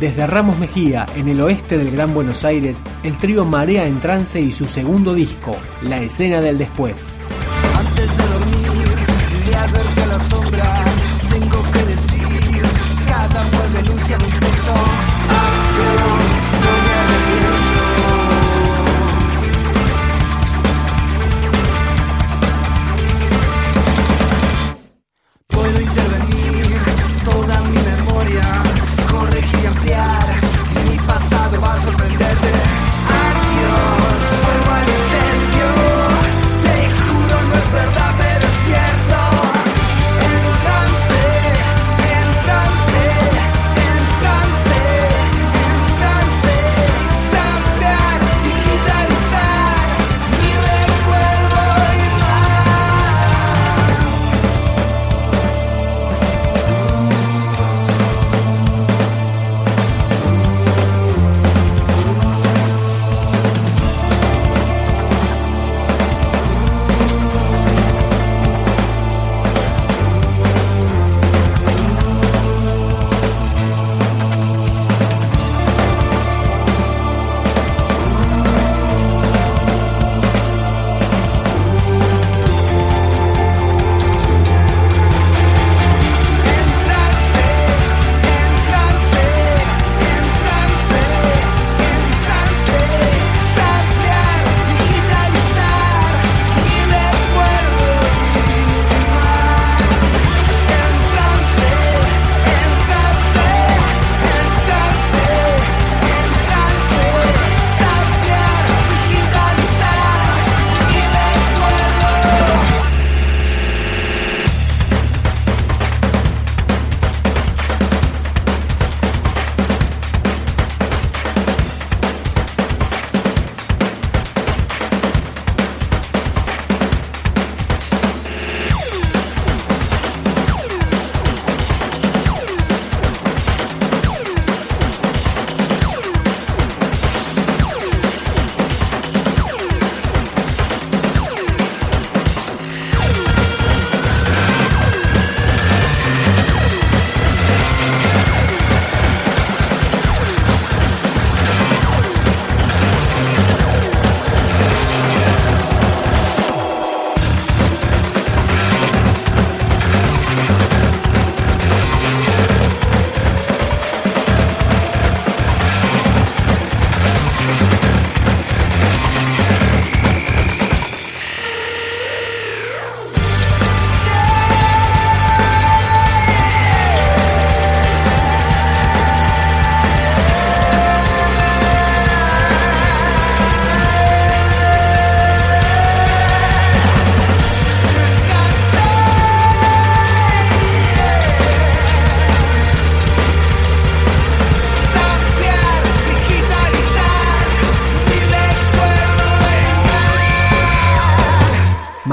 Desde Ramos Mejía, en el oeste del Gran Buenos Aires, el trío Marea en Trance y su segundo disco, La Escena del Después.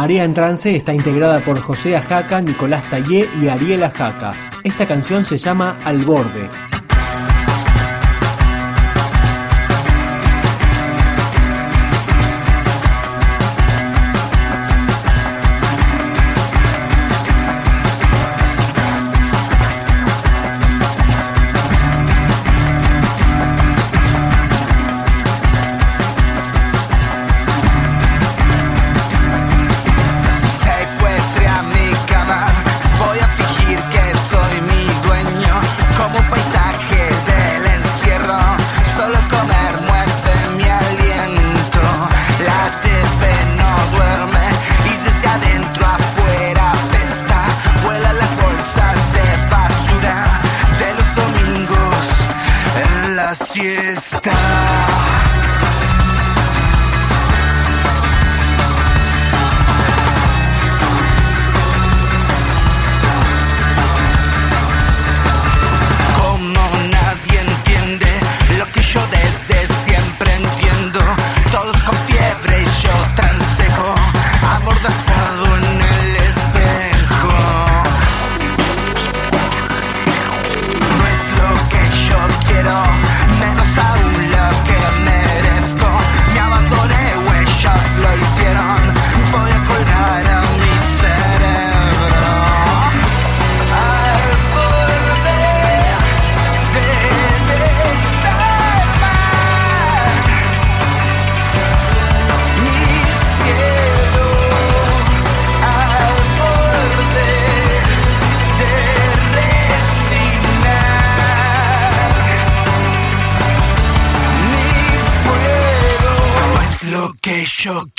Marea en Trance está integrada por José Ajaca, Nicolás Tallé y Ariel Ajaca. Esta canción se llama Al Borde. la siesta. Que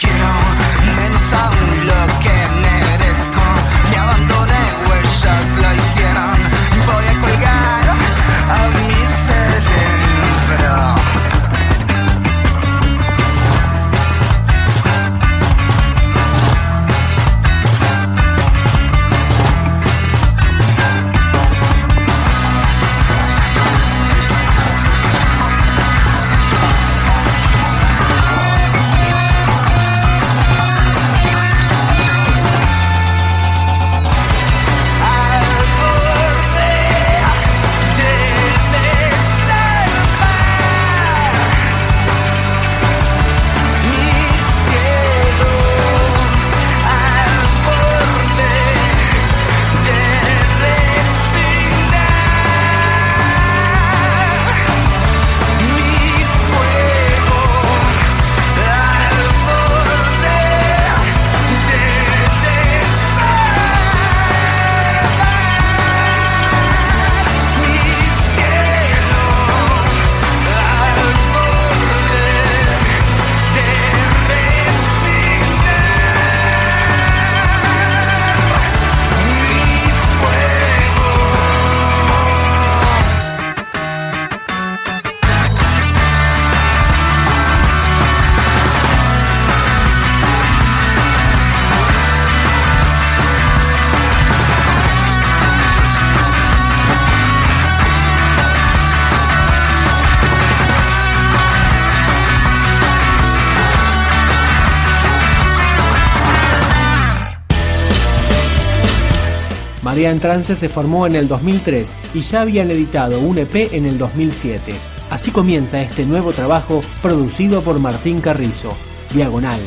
María en Trance se formó en el 2003 y ya habían editado un EP en el 2007. Así comienza este nuevo trabajo producido por Martín Carrizo, Diagonal.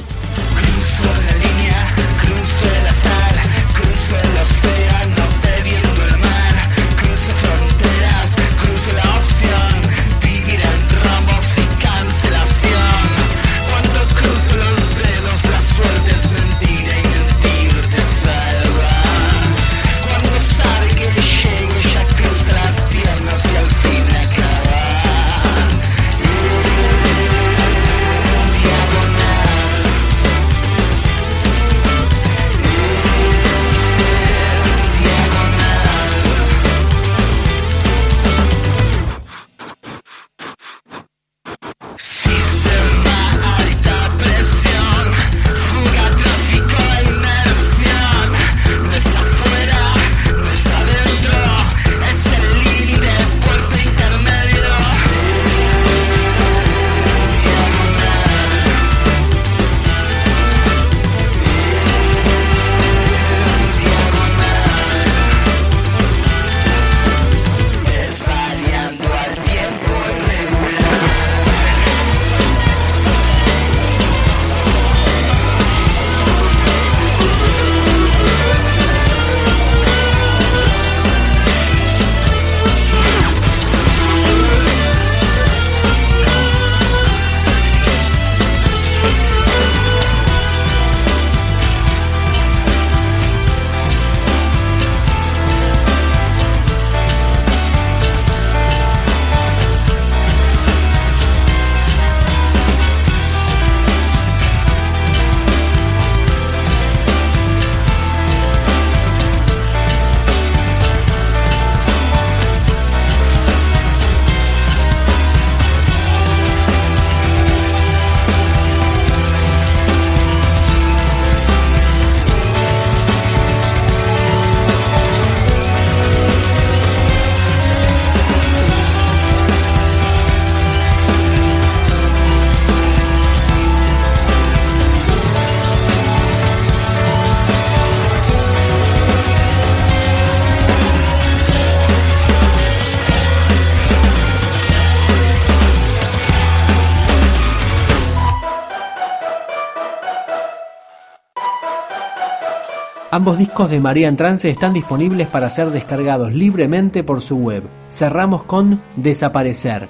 Ambos discos de María en Trance están disponibles para ser descargados libremente por su web. Cerramos con Desaparecer.